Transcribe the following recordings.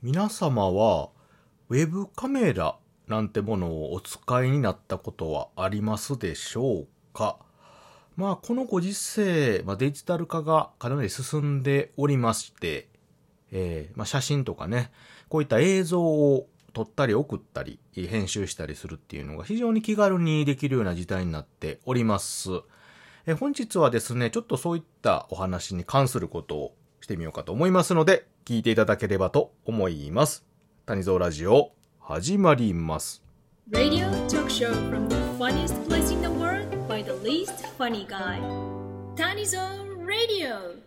皆様はウェブカメラなんてものをお使いになったことはありますでしょうか？まあこのご時世、まあ、デジタル化がかなり進んでおりまして、えーまあ、写真とかね、こういった映像を撮ったり送ったり、編集したりするっていうのが非常に気軽にできるような時代になっております。え本日はですね、ちょっとそういったお話に関することをしてみようかと思いますので、聞いていただければと思います。谷蔵ラジオ、始まります。Radio talk show from the funniest place in the world by the least funny guy. 谷蔵 Radio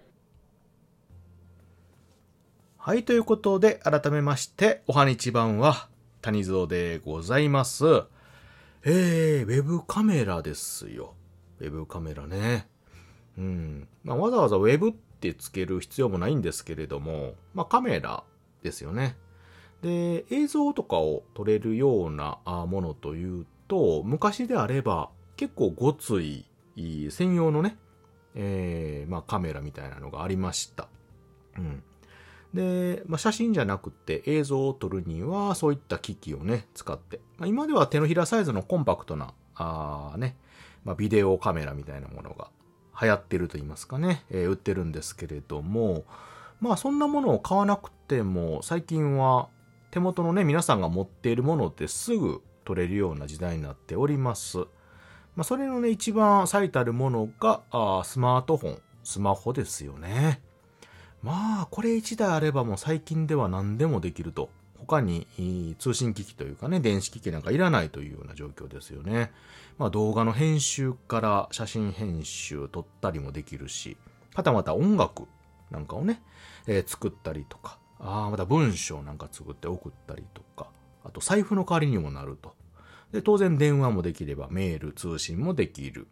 はい、ということで、改めまして、おはにちばんは、谷蔵でございます。えー、ウェブカメラですよ。ウェブカメラね。うん。まあ、わざわざウェブってつける必要もないんですけれども、まあ、カメラですよね。で、映像とかを撮れるようなものというと、昔であれば、結構ごつい、専用のね、えー、まあ、カメラみたいなのがありました。うん。で、まあ、写真じゃなくて映像を撮るにはそういった機器をね、使って。まあ、今では手のひらサイズのコンパクトな、あね、まあ、ビデオカメラみたいなものが流行ってると言いますかね、えー、売ってるんですけれども、まあそんなものを買わなくても最近は手元のね、皆さんが持っているものですぐ撮れるような時代になっております。まあそれのね、一番最たるものがあスマートフォン、スマホですよね。まあ、これ一台あればもう最近では何でもできると。他に通信機器というかね、電子機器なんかいらないというような状況ですよね。まあ動画の編集から写真編集撮ったりもできるし、はたまた音楽なんかをね、えー、作ったりとか、ああ、また文章なんか作って送ったりとか、あと財布の代わりにもなると。で、当然電話もできればメール、通信もできる。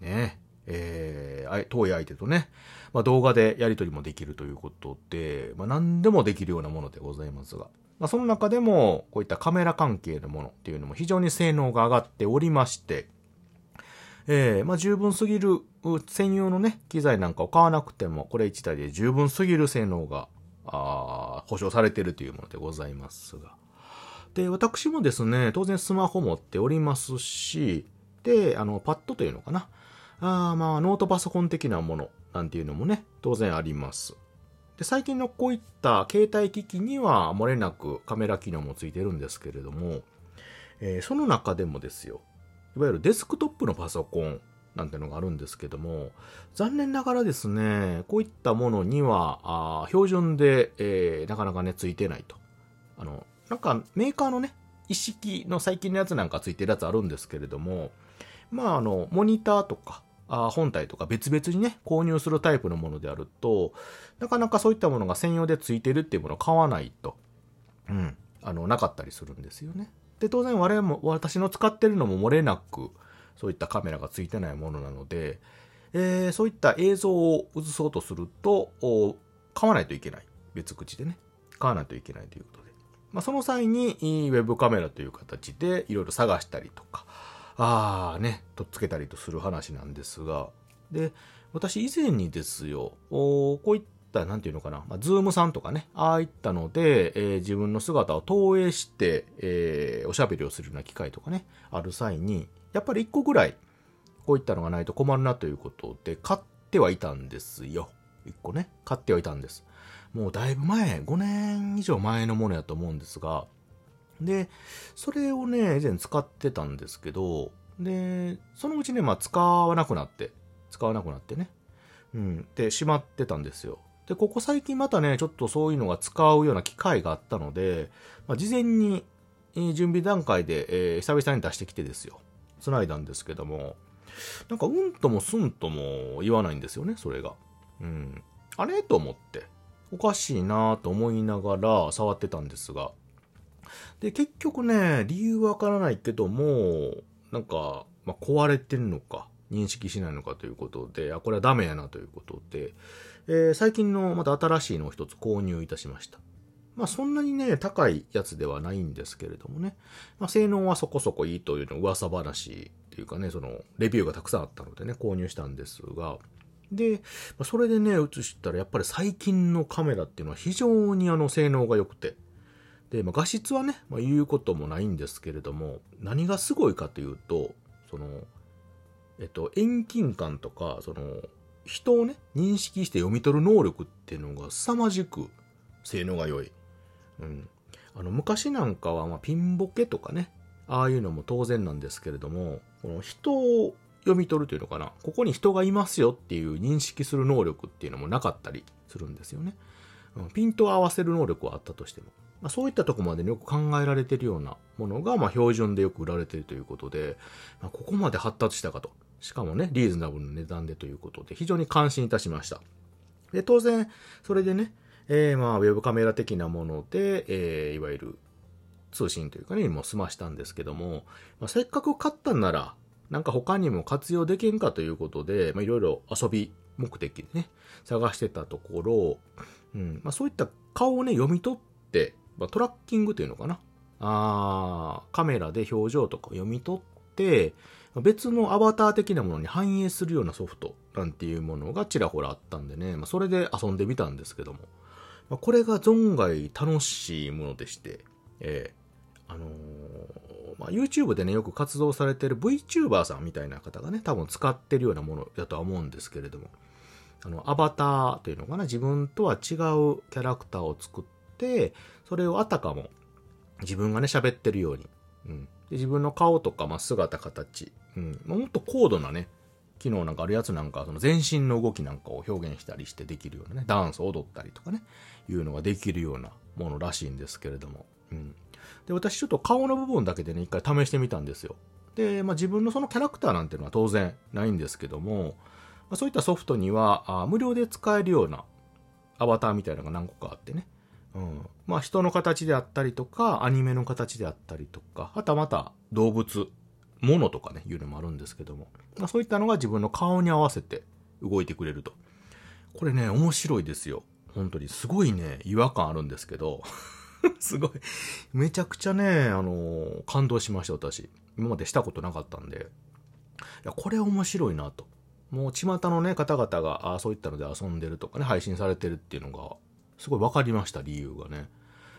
ね。えー、遠い相手とね、まあ、動画でやり取りもできるということで、まあ、何でもできるようなものでございますが、まあ、その中でも、こういったカメラ関係のものっていうのも非常に性能が上がっておりまして、えー、まあ、十分すぎる専用のね、機材なんかを買わなくても、これ1台で十分すぎる性能が、あ保証されているというものでございますが。で、私もですね、当然スマホ持っておりますし、で、あの、パッドというのかな。あまあ、ノートパソコン的なものなんていうのもね、当然あります。で、最近のこういった携帯機器には漏れなくカメラ機能もついてるんですけれども、えー、その中でもですよ、いわゆるデスクトップのパソコンなんてのがあるんですけども、残念ながらですね、こういったものには、あ標準で、えー、なかなかね、ついてないと。あの、なんかメーカーのね、一式の最近のやつなんかついてるやつあるんですけれども、まああの、モニターとか、あ本体とか別々にね、購入するタイプのものであると、なかなかそういったものが専用で付いてるっていうものを買わないと、うん、あの、なかったりするんですよね。で、当然我々も、私の使ってるのも漏れなく、そういったカメラが付いてないものなので、えー、そういった映像を映そうとすると、買わないといけない。別口でね。買わないといけないということで。まあ、その際に、ウェブカメラという形でいろいろ探したりとか、ああね、とっつけたりとする話なんですが、で、私以前にですよ、こういった、なんていうのかな、まあ、ズームさんとかね、ああいったので、えー、自分の姿を投影して、えー、おしゃべりをするような機会とかね、ある際に、やっぱり一個ぐらい、こういったのがないと困るなということで、買ってはいたんですよ。一個ね、買ってはいたんです。もうだいぶ前、5年以上前のものやと思うんですが、で、それをね、以前使ってたんですけど、で、そのうちね、まあ使わなくなって、使わなくなってね。うん。で、しまってたんですよ。で、ここ最近またね、ちょっとそういうのが使うような機会があったので、まあ、事前に、準備段階で、えー、久々に出してきてですよ。繋いだんですけども、なんかうんともすんとも言わないんですよね、それが。うん。あれ？と思って、おかしいなと思いながら触ってたんですが、で、結局ね、理由わからないけども、なんか、まあ、壊れてるのか、認識しないのかということで、あ、これはダメやなということで、えー、最近のまた新しいのを一つ購入いたしました。まあそんなにね、高いやつではないんですけれどもね。まあ性能はそこそこいいというの噂話っていうかね、そのレビューがたくさんあったのでね、購入したんですが、で、それでね、映したらやっぱり最近のカメラっていうのは非常にあの性能が良くて、で、まあ、画質はね、まあ、言うこともないんですけれども、何がすごいかというと、その、えっと、遠近感とか、その、人をね、認識して読み取る能力っていうのが凄まじく性能が良い。うん。あの、昔なんかは、まあ、ピンボケとかね、ああいうのも当然なんですけれども、この人を読み取るというのかな、ここに人がいますよっていう認識する能力っていうのもなかったりするんですよね。うん、ピントを合わせる能力はあったとしても。まあ、そういったとこまでよく考えられているようなものが、まあ、標準でよく売られているということで、まあ、ここまで発達したかと。しかもね、リーズナブルな値段でということで、非常に感心いたしました。で、当然、それでね、えー、まあ、ウェブカメラ的なもので、えー、いわゆる通信というかね、もう済ましたんですけども、まあ、せっかく買ったんなら、なんか他にも活用できんかということで、まあ、いろいろ遊び目的でね、探してたところ、うんまあ、そういった顔をね、読み取って、まあ、トラッキングというのかな。あカメラで表情とか読み取って、別のアバター的なものに反映するようなソフトなんていうものがちらほらあったんでね、まあ、それで遊んでみたんですけども、まあ、これが存外楽しいものでして、えー、あのー、まあ、YouTube でね、よく活動されてる VTuber さんみたいな方がね、多分使ってるようなものだとは思うんですけれども、あの、アバターというのかな、自分とは違うキャラクターを作って、それをあたかも自分がね、喋ってるように、うん、で自分の顔とか、まあ、姿、形、うん、もっと高度なね、機能なんかあるやつなんか、その全身の動きなんかを表現したりしてできるようなね、ダンス踊ったりとかね、いうのができるようなものらしいんですけれども、うん。で、私ちょっと顔の部分だけでね、一回試してみたんですよ。で、まあ、自分のそのキャラクターなんていうのは当然ないんですけども、まあ、そういったソフトにはあ無料で使えるようなアバターみたいなのが何個かあってね、うん。まあ人の形であったりとか、アニメの形であったりとか、はたまた動物、物とかね、いうのもあるんですけども、まあそういったのが自分の顔に合わせて動いてくれると。これね、面白いですよ。本当に。すごいね、違和感あるんですけど、すごい。めちゃくちゃね、あの感動しました、私。今までしたことなかったんで。いや、これ面白いなと。もう、巷のね、方々が、あそういったので遊んでるとかね、配信されてるっていうのが、すごい分かりました、理由がね。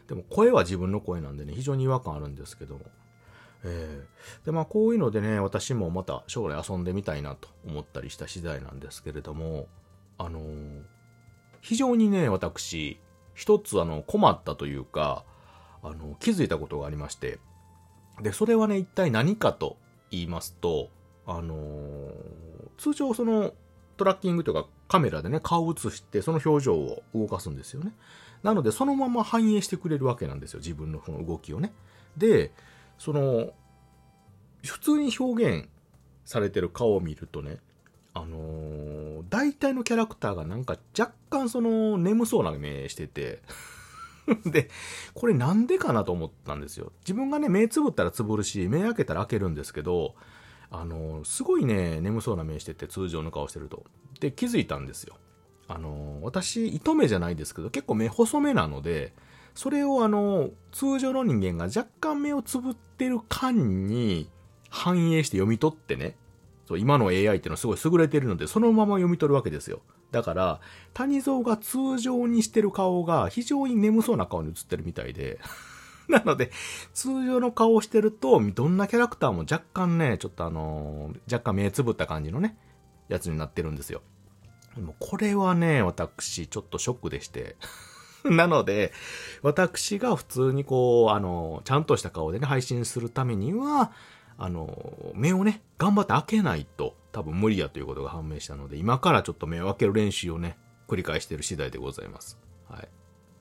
でも声は自分の声なんでね、非常に違和感あるんですけども。えー、で、まあこういうのでね、私もまた将来遊んでみたいなと思ったりした次第なんですけれども、あのー、非常にね、私、一つあの困ったというか、あの、気づいたことがありまして、で、それはね、一体何かと言いますと、あのー、通常そのトラッキングというかカメラでね、顔を映して、その表情を動かすんですよね。なので、そのまま反映してくれるわけなんですよ。自分のその動きをね。で、その、普通に表現されてる顔を見るとね、あのー、大体のキャラクターがなんか若干その眠そうな目してて で、これなんでかなと思ったんですよ。自分がね、目つぶったらつぶるし、目開けたら開けるんですけど、あの、すごいね、眠そうな目してて、通常の顔してると。で、気づいたんですよ。あの、私、糸目じゃないですけど、結構目細めなので、それをあの、通常の人間が若干目をつぶってる間に反映して読み取ってね、そう今の AI っていうのはすごい優れてるので、そのまま読み取るわけですよ。だから、谷蔵が通常にしてる顔が非常に眠そうな顔に映ってるみたいで なので、通常の顔をしてると、どんなキャラクターも若干ね、ちょっとあのー、若干目つぶった感じのね、やつになってるんですよ。でもこれはね、私、ちょっとショックでして。なので、私が普通にこう、あの、ちゃんとした顔でね、配信するためには、あの、目をね、頑張って開けないと多分無理やということが判明したので、今からちょっと目を開ける練習をね、繰り返している次第でございます。はい。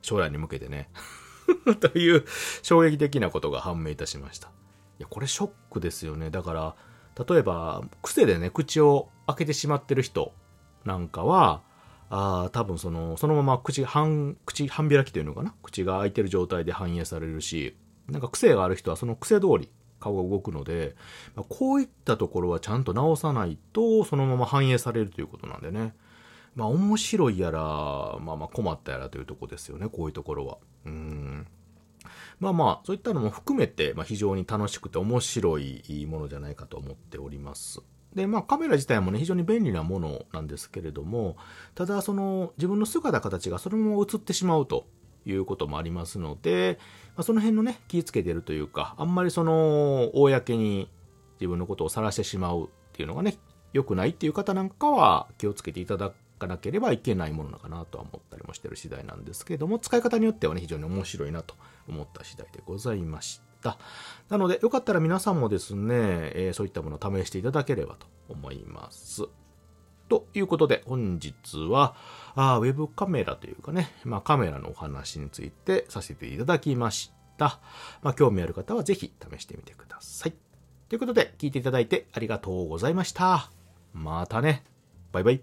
将来に向けてね。という衝撃的なことが判明いたしました。いや、これショックですよね。だから、例えば、癖でね、口を開けてしまってる人なんかは、あ多分その、そのまま口、半、口半開きというのかな？口が開いてる状態で反映されるし、なんか癖がある人はその癖通り顔が動くので、まあ、こういったところはちゃんと直さないと、そのまま反映されるということなんでね。まあ面白いやら、まあまあ困ったやらというとこですよね、こういうところは。うん。まあまあ、そういったのも含めて、まあ非常に楽しくて面白いものじゃないかと思っております。で、まあカメラ自体もね、非常に便利なものなんですけれども、ただその自分の姿形がそのまま映ってしまうということもありますので、まあ、その辺のね、気をつけてるというか、あんまりその、公に自分のことを晒してしまうっていうのがね、良くないっていう方なんかは気をつけていただかなければいけないものなのかなとは思ったりもしてる次第なんですけれども、使い方によってはね、非常に面白いなと思った次第でございました。なので、よかったら皆さんもですね、えー、そういったものを試していただければと思います。ということで、本日は、あウェブカメラというかね、まあカメラのお話についてさせていただきました。まあ興味ある方はぜひ試してみてください。ということで、聞いていただいてありがとうございました。またね。バイバイ。